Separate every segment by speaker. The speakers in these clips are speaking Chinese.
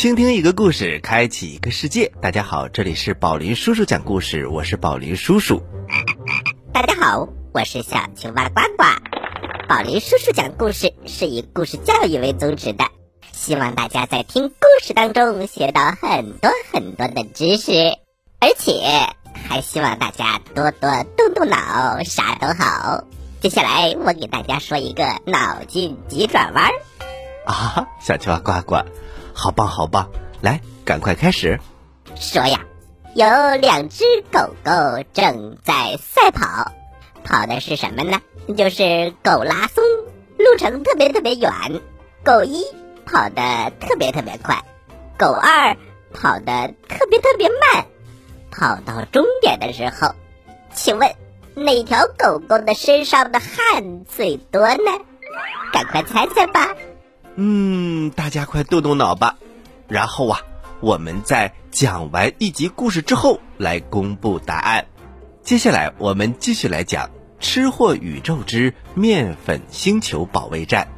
Speaker 1: 倾听一个故事，开启一个世界。大家好，这里是宝林叔叔讲故事，我是宝林叔叔。
Speaker 2: 大家好，我是小青蛙呱呱。宝林叔叔讲故事是以故事教育为宗旨的，希望大家在听故事当中学到很多很多的知识，而且还希望大家多多动动脑，啥都好。接下来我给大家说一个脑筋急转弯儿。
Speaker 1: 啊，小青蛙呱呱，好棒好棒！来，赶快开始。
Speaker 2: 说呀，有两只狗狗正在赛跑，跑的是什么呢？就是狗拉松，路程特别特别远。狗一跑得特别特别快，狗二跑得特别特别慢。跑到终点的时候，请问哪条狗狗的身上的汗最多呢？赶快猜猜吧。
Speaker 1: 嗯，大家快动动脑吧。然后啊，我们在讲完一集故事之后来公布答案。接下来我们继续来讲《吃货宇宙之面粉星球保卫战》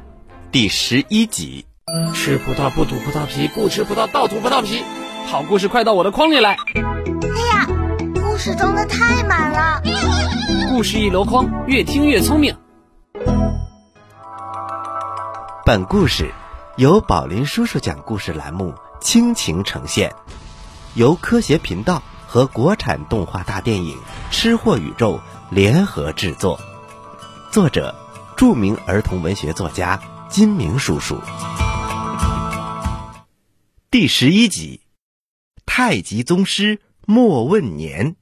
Speaker 1: 第十一集。
Speaker 3: 吃葡萄不吐葡萄皮，不吃葡萄倒吐葡萄皮。好故事快到我的筐里来！
Speaker 4: 哎呀，故事装的太满了。
Speaker 3: 故事一箩筐，越听越聪明。
Speaker 1: 本故事由宝林叔叔讲故事栏目倾情呈现，由科学频道和国产动画大电影《吃货宇宙》联合制作，作者著名儿童文学作家金明叔叔。第十一集，太极宗师莫问年，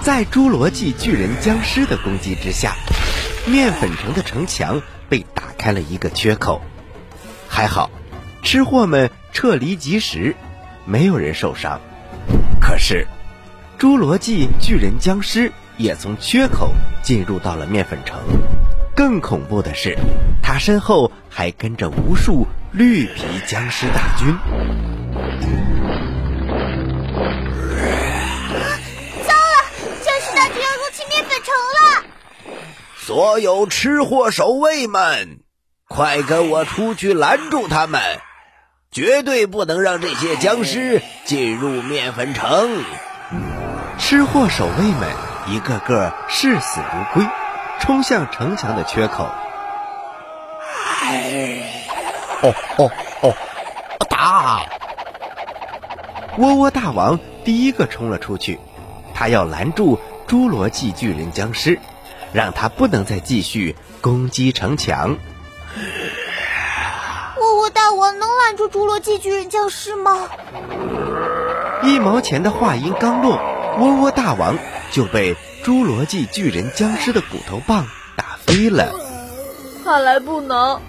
Speaker 1: 在侏罗纪巨人僵尸的攻击之下。面粉城的城墙被打开了一个缺口，还好，吃货们撤离及时，没有人受伤。可是，侏罗纪巨人僵尸也从缺口进入到了面粉城。更恐怖的是，他身后还跟着无数绿皮僵尸大军。所有吃货守卫们，快跟我出去拦住他们！绝对不能让这些僵尸进入面粉城。吃货守卫们一个个视死如归，冲向城墙的缺口。
Speaker 5: 哦哦哦！打！
Speaker 1: 窝窝大王第一个冲了出去，他要拦住侏罗纪巨人僵尸。让他不能再继续攻击城墙。
Speaker 4: 窝窝大王能拦住侏罗纪巨人僵尸吗？
Speaker 1: 一毛钱的话音刚落，窝窝大王就被侏罗纪巨人僵尸的骨头棒打飞了。
Speaker 6: 看来不能，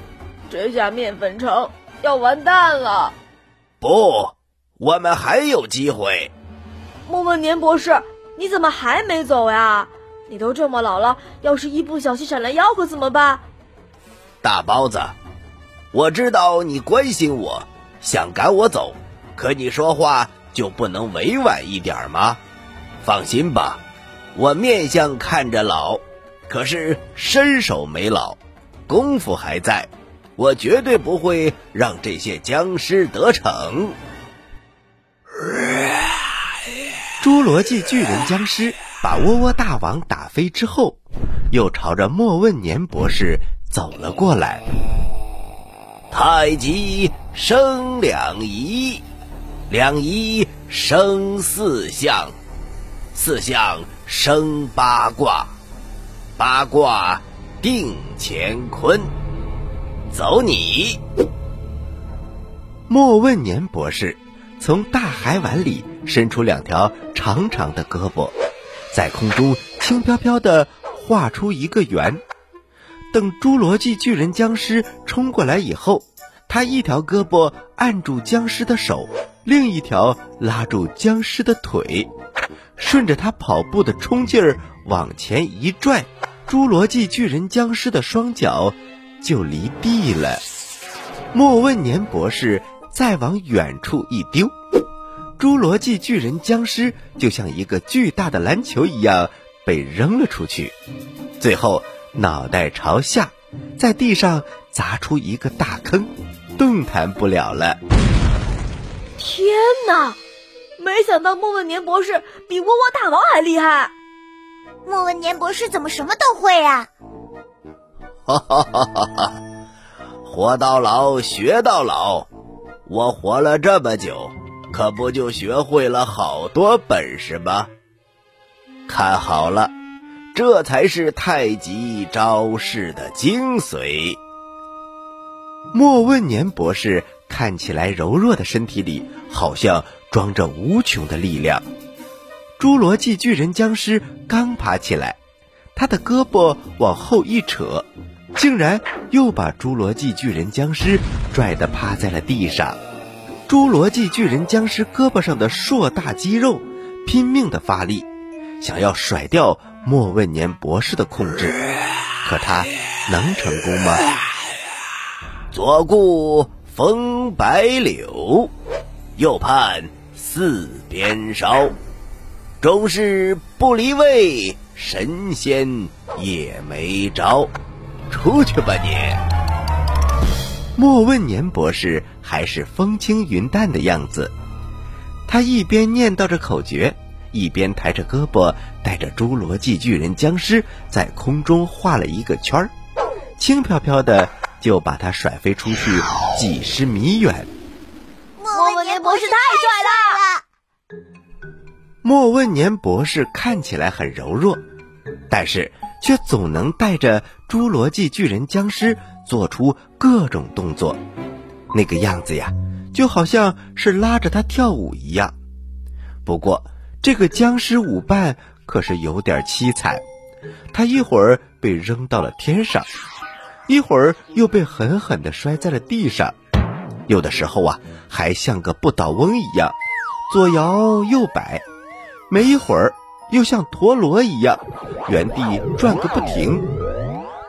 Speaker 6: 这下面粉城要完蛋了。
Speaker 1: 不，我们还有机会。
Speaker 6: 莫问年博士，你怎么还没走呀？你都这么老了，要是一不小心闪了腰，可怎么办？
Speaker 1: 大包子，我知道你关心我，想赶我走，可你说话就不能委婉一点吗？放心吧，我面相看着老，可是身手没老，功夫还在，我绝对不会让这些僵尸得逞。侏罗纪巨人僵尸。把窝窝大王打飞之后，又朝着莫问年博士走了过来。太极生两仪，两仪生四象，四象生八卦，八卦定乾坤。走你！莫问年博士从大海碗里伸出两条长长的胳膊。在空中轻飘飘地画出一个圆，等侏罗纪巨人僵尸冲过来以后，他一条胳膊按住僵尸的手，另一条拉住僵尸的腿，顺着他跑步的冲劲儿往前一拽，侏罗纪巨人僵尸的双脚就离地了。莫问年博士再往远处一丢。侏罗纪巨人僵尸就像一个巨大的篮球一样被扔了出去，最后脑袋朝下，在地上砸出一个大坑。动弹不了了。
Speaker 6: 天哪！没想到莫问年博士比窝窝大王还厉害。
Speaker 4: 莫问年博士怎么什么都会呀、
Speaker 5: 哈哈哈哈哈！活到老学到老，我活了这么久，可不就学会了好多本事吗？看好了，这才是太极招式的精髓。
Speaker 1: 莫问年博士看起来柔弱的身体里，好像装着无穷的力量。侏罗纪巨人僵尸刚爬起来，他的胳膊往后一扯，竟然又把侏罗纪巨人僵尸拽得趴在了地上。侏罗纪巨人僵尸胳膊上的硕大肌肉拼命地发力，想要甩掉莫问年博士的控制，可他能成功吗？
Speaker 5: 左顾风白柳，右盼四边烧。终是不离位，神仙也没招。出去吧你！
Speaker 1: 莫问年博士还是风轻云淡的样子，他一边念叨着口诀，一边抬着胳膊，带着侏罗纪巨人僵尸在空中画了一个圈儿，轻飘飘的就把他甩飞出去几十米远。
Speaker 4: 莫问年博士太帅了！
Speaker 1: 莫问年博士看起来很柔弱，但是却总能带着侏罗纪巨人僵尸做出各种动作，那个样子呀，就好像是拉着他跳舞一样。不过，这个僵尸舞伴可是有点凄惨，他一会儿被扔到了天上，一会儿又被狠狠地摔在了地上，有的时候啊，还像个不倒翁一样，左摇右摆。没一会儿，又像陀螺一样，原地转个不停。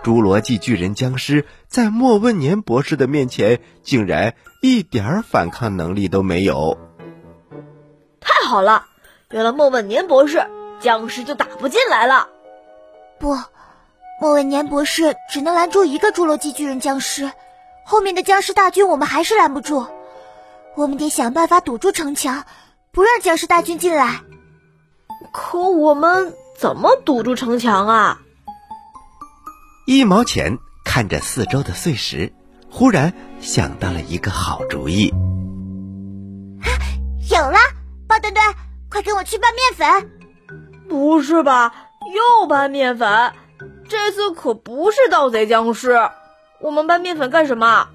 Speaker 1: 侏罗纪巨人僵尸在莫问年博士的面前，竟然一点反抗能力都没有。
Speaker 6: 太好了，有了莫问年博士，僵尸就打不进来了。
Speaker 4: 不，莫问年博士只能拦住一个侏罗纪巨人僵尸，后面的僵尸大军我们还是拦不住。我们得想办法堵住城墙，不让僵尸大军进来。
Speaker 6: 可我们怎么堵住城墙啊？
Speaker 1: 一毛钱看着四周的碎石，忽然想到了一个好主意。
Speaker 4: 啊有了，包墩墩，快跟我去搬面粉！
Speaker 6: 不是吧，又搬面粉？这次可不是盗贼僵尸，我们搬面粉干什么？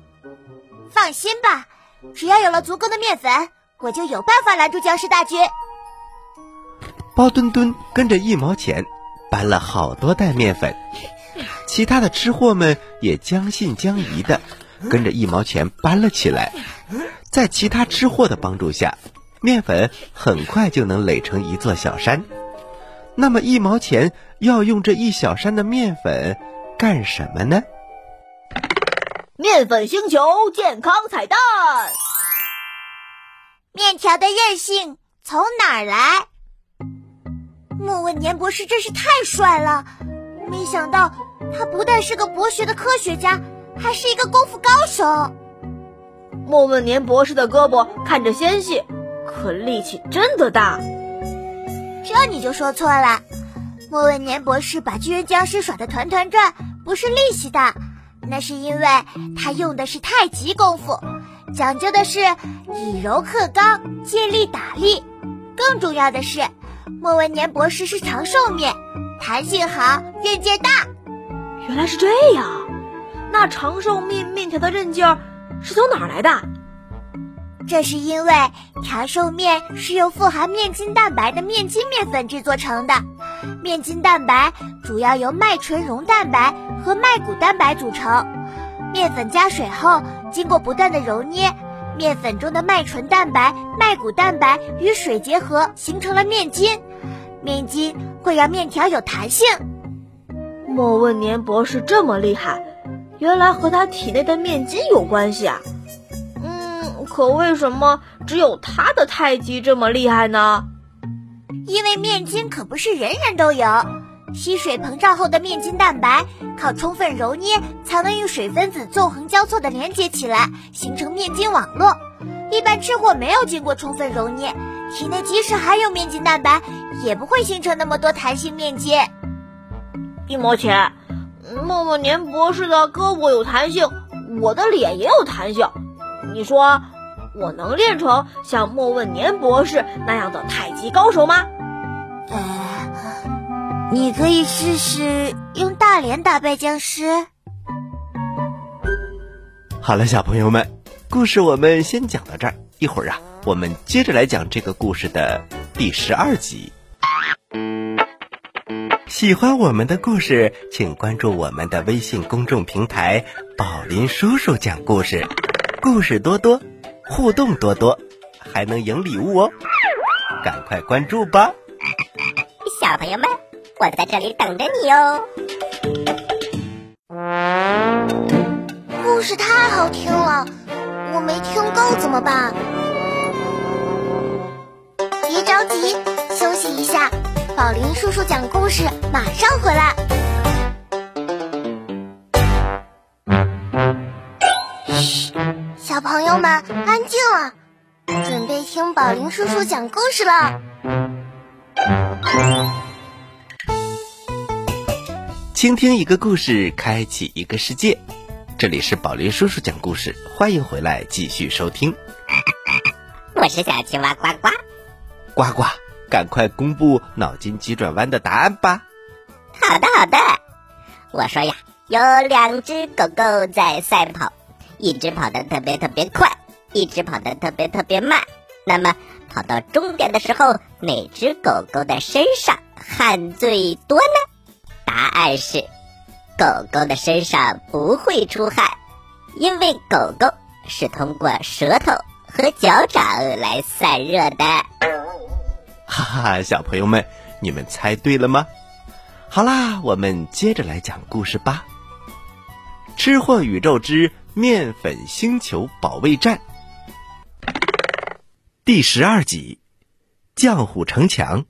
Speaker 4: 放心吧，只要有了足够的面粉，我就有办法拦住僵尸大军。
Speaker 1: 包墩墩跟着一毛钱搬了好多袋面粉，其他的吃货们也将信将疑的跟着一毛钱搬了起来。在其他吃货的帮助下，面粉很快就能垒成一座小山。那么一毛钱要用这一小山的面粉干什么呢？
Speaker 6: 面粉星球健康彩蛋。
Speaker 4: 面条的韧性从哪儿来？莫问年博士真是太帅了！没想到他不但是个博学的科学家，还是一个功夫高手。
Speaker 6: 莫问年博士的胳膊看着纤细，可力气真的大。
Speaker 4: 这你就说错了。莫问年博士把巨人僵尸耍得团团转，不是力气大，那是因为他用的是太极功夫，讲究的是以柔克刚，借力打力。更重要的是。莫文年博士是长寿面，弹性好，韧劲大。
Speaker 6: 原来是这样，那长寿面面条的韧劲儿是从哪儿来的？
Speaker 4: 这是因为长寿面是由富含面筋蛋白的面筋面粉制作成的。面筋蛋白主要由麦醇溶蛋白和麦谷蛋白组成。面粉加水后，经过不断的揉捏。面粉中的麦醇蛋白、麦谷蛋白与水结合，形成了面筋。面筋会让面条有弹性。
Speaker 6: 莫问年博士这么厉害，原来和他体内的面筋有关系啊！嗯，可为什么只有他的太极这么厉害呢？
Speaker 4: 因为面筋可不是人人都有，吸水膨胀后的面筋蛋白靠充分揉捏才能与水分子纵横交错的连接起来，形成面筋网络。一般吃货没有经过充分揉捏，体内即使含有面筋蛋白，也不会形成那么多弹性面筋。
Speaker 6: 一毛钱，默默年博士的胳膊有弹性，我的脸也有弹性。你说我能练成像莫问年博士那样的太极高手吗？
Speaker 4: 呃，你可以试试用大脸打败僵尸。
Speaker 1: 好了，小朋友们，故事我们先讲到这儿。一会儿啊，我们接着来讲这个故事的第十二集。喜欢我们的故事，请关注我们的微信公众平台“宝林叔叔讲故事”，故事多多，互动多多，还能赢礼物哦！赶快关注吧！
Speaker 2: 小朋友们，我在这里等着你哦。
Speaker 4: 故事太好听了，我没听够怎么办？别着急，休息一下。宝林叔叔讲故事，马上回来。嘘，小朋友们安静了，准备听宝林叔叔讲故事了。
Speaker 1: 倾听一个故事，开启一个世界。这里是宝林叔叔讲故事，欢迎回来继续收听。
Speaker 2: 我是小青蛙呱呱，
Speaker 1: 呱呱。赶快公布脑筋急转弯的答案吧！
Speaker 2: 好的，好的。我说呀，有两只狗狗在赛跑，一只跑得特别特别快，一只跑得特别特别慢。那么跑到终点的时候，哪只狗狗的身上汗最多呢？答案是，狗狗的身上不会出汗，因为狗狗是通过舌头和脚掌来散热的。
Speaker 1: 哈哈，小朋友们，你们猜对了吗？好啦，我们接着来讲故事吧。《吃货宇宙之面粉星球保卫战》第十二集：浆糊城墙。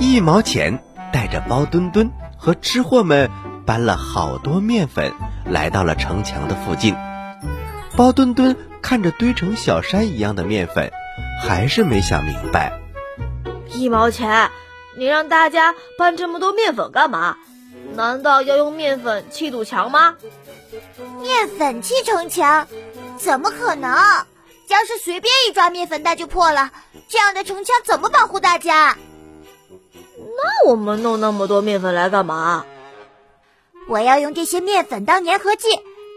Speaker 1: 一毛钱带着包墩墩和吃货们搬了好多面粉，来到了城墙的附近。包墩墩看着堆成小山一样的面粉，还是没想明白。
Speaker 6: 一毛钱，你让大家搬这么多面粉干嘛？难道要用面粉砌堵墙吗？
Speaker 4: 面粉砌城墙，怎么可能？僵尸随便一抓面粉袋就破了，这样的城墙怎么保护大家？
Speaker 6: 那我们弄那么多面粉来干嘛？
Speaker 4: 我要用这些面粉当粘合剂，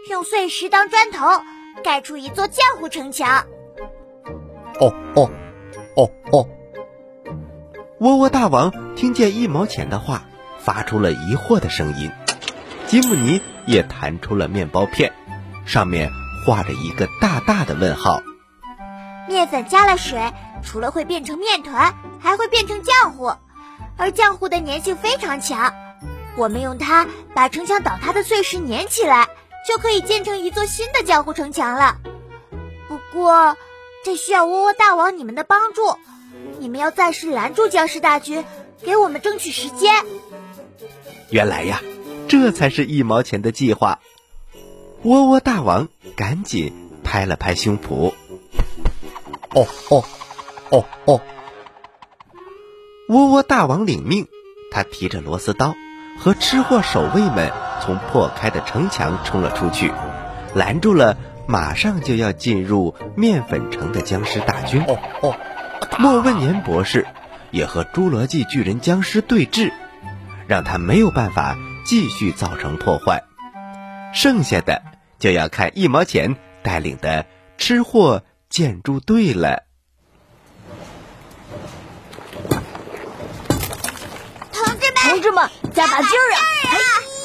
Speaker 4: 用碎石当砖头，盖出一座浆糊城墙。
Speaker 1: 哦哦，哦哦。窝窝大王听见一毛钱的话，发出了疑惑的声音。吉姆尼也弹出了面包片，上面画着一个大大的问号。
Speaker 4: 面粉加了水，除了会变成面团，还会变成浆糊，而浆糊的粘性非常强。我们用它把城墙倒塌的碎石粘起来，就可以建成一座新的浆糊城墙了。不过，这需要窝窝大王你们的帮助。你们要暂时拦住僵尸大军，给我们争取时间。
Speaker 1: 原来呀，这才是一毛钱的计划。窝窝大王赶紧拍了拍胸脯。哦哦哦哦！窝窝大王领命，他提着螺丝刀，和吃货守卫们从破开的城墙冲了出去，拦住了马上就要进入面粉城的僵尸大军。哦哦。莫问年博士也和侏罗纪巨人僵尸对峙，让他没有办法继续造成破坏。剩下的就要看一毛钱带领的吃货建筑队了。
Speaker 4: 同志们，
Speaker 6: 同志们，加把劲儿啊！
Speaker 4: 哎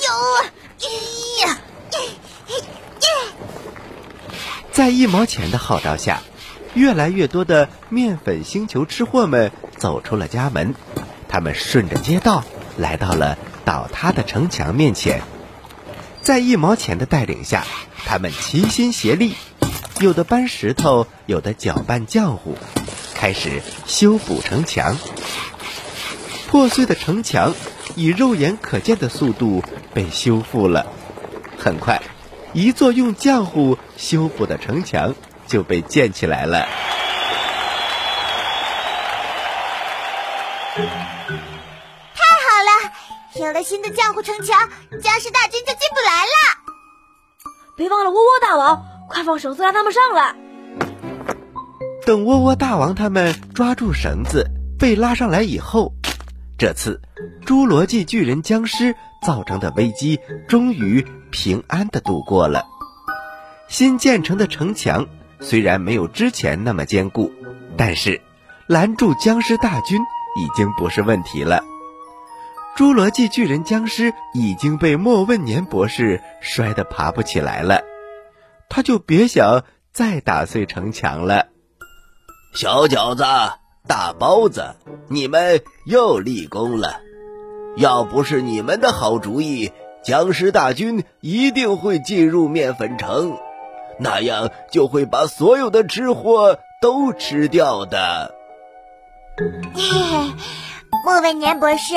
Speaker 4: 呦，呀，
Speaker 1: 在一毛钱的号召下。越来越多的面粉星球吃货们走出了家门，他们顺着街道来到了倒塌的城墙面前。在一毛钱的带领下，他们齐心协力，有的搬石头，有的搅拌浆糊，开始修补城墙。破碎的城墙以肉眼可见的速度被修复了。很快，一座用浆糊修补的城墙就被建起来了。
Speaker 4: 太好了，有了新的浆糊城墙，僵尸大军就进不来了。
Speaker 6: 别忘了窝窝大王，快放绳子让他们上来。
Speaker 1: 等窝窝大王他们抓住绳子被拉上来以后，这次侏罗纪巨人僵尸造成的危机终于平安的度过了。新建成的城墙虽然没有之前那么坚固，但是拦住僵尸大军已经不是问题了。侏罗纪巨人僵尸已经被莫问年博士摔得爬不起来了，他就别想再打碎城墙了。
Speaker 5: 小饺子、大包子，你们又立功了。要不是你们的好主意，僵尸大军一定会进入面粉城，那样就会把所有的吃货都吃掉的。
Speaker 4: 嘿嘿，莫问年博士，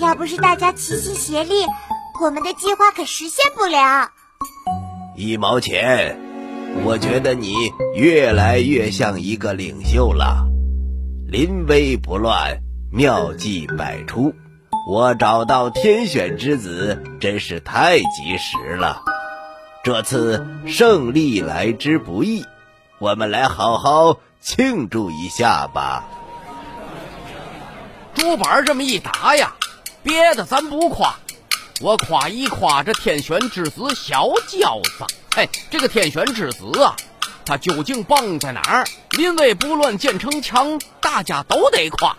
Speaker 4: 要不是大家齐心协力，我们的计划可实现不了。
Speaker 5: 一毛钱。我觉得你越来越像一个领袖了，临危不乱，妙计百出。我找到天选之子真是太及时了。这次胜利来之不易，我们来好好庆祝一下吧。
Speaker 3: 竹板这么一打呀，别的咱不夸，我夸一夸这天选之子小饺子。哎，这个天选之子啊，他究竟棒在哪儿？临危不乱建城墙，大家都得夸。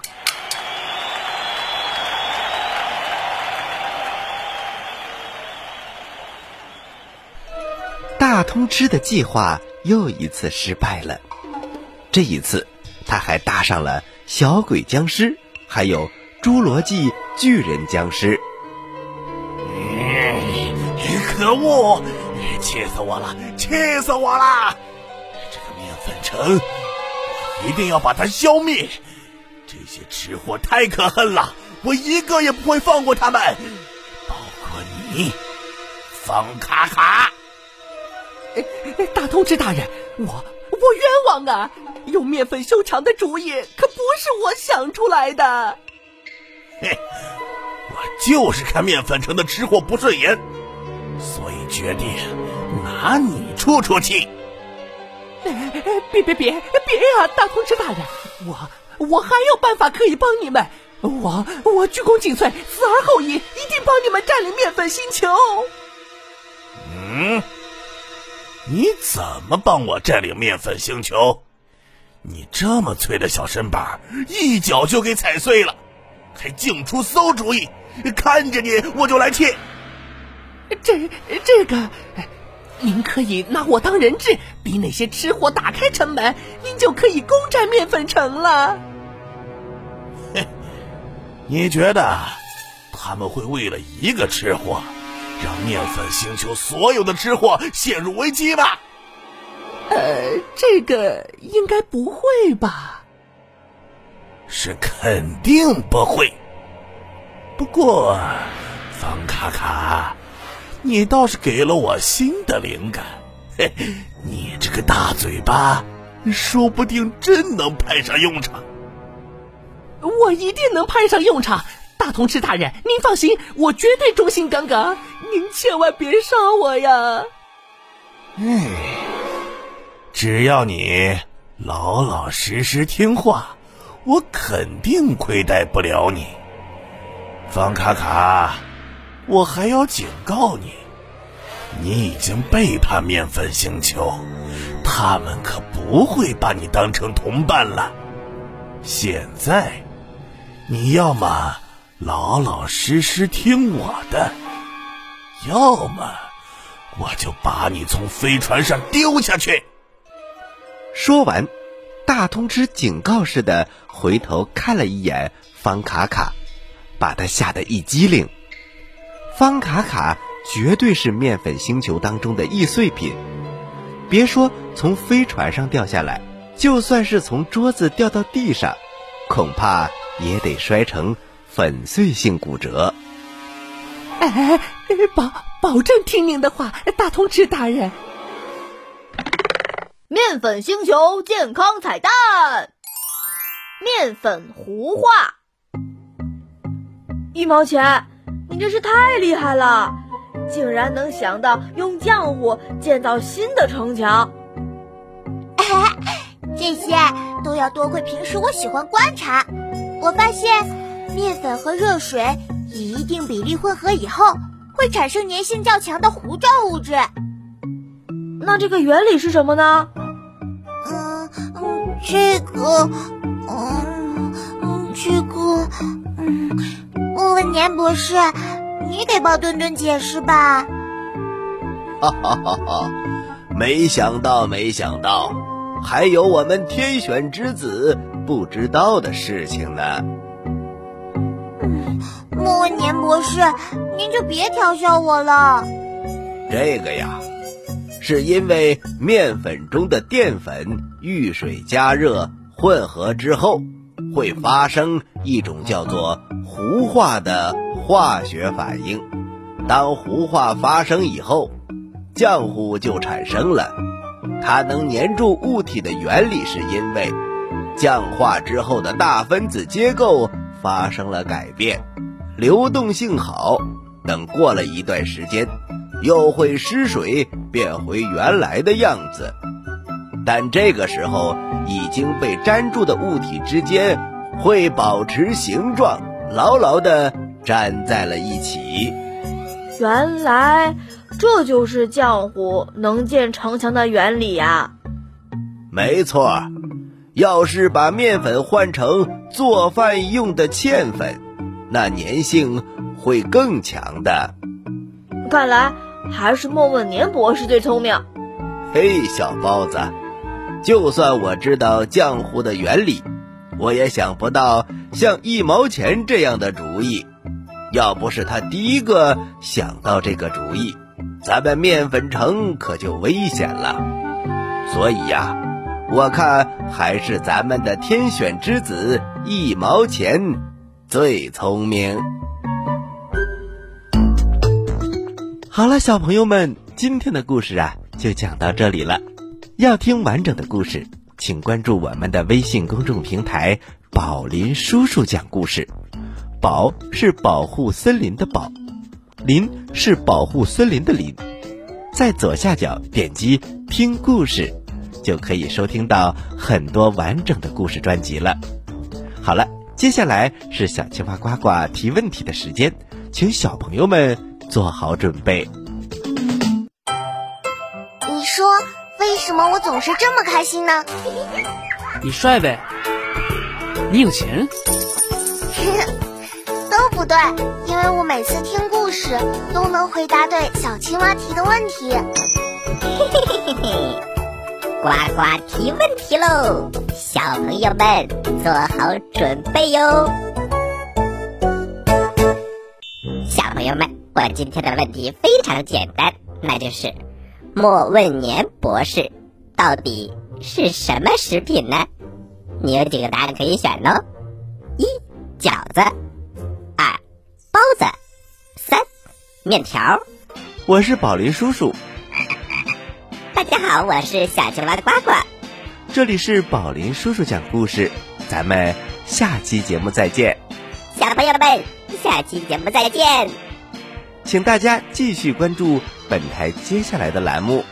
Speaker 1: 大通吃的计划又一次失败了，这一次他还搭上了小鬼僵尸，还有侏罗纪巨人僵尸。
Speaker 7: 可恶！气死我了！气死我了！这个面粉城，我一定要把他消灭！这些吃货太可恨了，我一个也不会放过他们，包括你，方卡卡。
Speaker 8: 大通知大人，我我冤枉啊！用面粉修长的主意可不是我想出来的。
Speaker 7: 嘿，我就是看面粉城的吃货不顺眼，所以决定。拿你出出气！
Speaker 8: 别别别别呀，大通知大人，我我还有办法可以帮你们，我我鞠躬尽瘁，死而后已，一定帮你们占领面粉星球。
Speaker 7: 嗯，你怎么帮我占领面粉星球？你这么脆的小身板，一脚就给踩碎了，还净出馊主意！看着你我就来气。
Speaker 8: 这这个。您可以拿我当人质，逼那些吃货打开城门，您就可以攻占面粉城了。
Speaker 7: 哼，你觉得他们会为了一个吃货，让面粉星球所有的吃货陷入危机吗？
Speaker 8: 呃，这个应该不会吧？
Speaker 7: 是肯定不会。不过，方卡卡。你倒是给了我新的灵感，嘿，你这个大嘴巴，说不定真能派上用场。
Speaker 8: 我一定能派上用场，大同志大人，您放心，我绝对忠心耿耿，您千万别杀我呀！
Speaker 7: 哎，只要你老老实实听话，我肯定亏待不了你，方卡卡。我还要警告你，你已经背叛面粉星球，他们可不会把你当成同伴了。现在，你要么老老实实听我的，要么我就把你从飞船上丢下去。
Speaker 1: 说完，大通吃警告似的回头看了一眼方卡卡，把他吓得一激灵。方卡卡绝对是面粉星球当中的易碎品，别说从飞船上掉下来，就算是从桌子掉到地上，恐怕也得摔成粉碎性骨折。
Speaker 8: 哎，保保证听您的话，大同志大人。
Speaker 6: 面粉星球健康彩蛋：面粉糊化。一毛钱，你真是太厉害了，竟然能想到用浆糊建造新的城墙。
Speaker 4: 这些都要多亏平时我喜欢观察。我发现，面粉和热水以一定比例混合以后，会产生粘性较强的糊状物质。
Speaker 6: 那这个原理是什么呢？
Speaker 4: 嗯嗯，这个，嗯嗯，这个，嗯，问问年博士，你给包墩墩解释吧。
Speaker 5: 哈哈哈哈！没想到，没想到。还有我们天选之子不知道的事情呢。
Speaker 4: 莫问年博士，您就别调笑我了。
Speaker 5: 这个呀，是因为面粉中的淀粉遇水加热混合之后，会发生一种叫做糊化的化学反应。当糊化发生以后，浆糊就产生了。它能粘住物体的原理，是因为降化之后的大分子结构发生了改变，流动性好。等过了一段时间，又会失水变回原来的样子。但这个时候已经被粘住的物体之间会保持形状，牢牢地粘在了一起。
Speaker 6: 原来。这就是浆糊能建城墙的原理呀！
Speaker 5: 没错，要是把面粉换成做饭用的芡粉，那粘性会更强的。
Speaker 6: 看来还是莫问年博士最聪明。
Speaker 5: 嘿，小包子，就算我知道浆糊的原理，我也想不到像一毛钱这样的主意。要不是他第一个想到这个主意。咱们面粉城可就危险了，所以呀，我看还是咱们的天选之子一毛钱最聪明。
Speaker 1: 好了，小朋友们，今天的故事啊就讲到这里了。要听完整的故事，请关注我们的微信公众平台“宝林叔叔讲故事”。宝是保护森林的宝。林是保护森林的林，在左下角点击听故事，就可以收听到很多完整的故事专辑了。好了，接下来是小青蛙呱呱提问题的时间，请小朋友们做好准备。
Speaker 4: 为什么我总是这么开心呢？
Speaker 9: 你帅呗，你有钱。
Speaker 4: 都不对，因为我每次听故事都能回答对小青蛙提的问题。嘿嘿嘿嘿嘿，
Speaker 2: 呱呱提问题喽，小朋友们做好准备哟。小朋友们，我今天的问题非常简单，那就是莫问年博士到底是什么食品呢？你有几个答案可以选哦？一饺子。二包子，三面条。
Speaker 1: 我是宝林叔叔。
Speaker 2: 大家好，我是小青蛙的呱呱。
Speaker 1: 这里是宝林叔叔讲故事，咱们下期节目再见。
Speaker 2: 小朋友们，下期节目再见。
Speaker 1: 请大家继续关注本台接下来的栏目。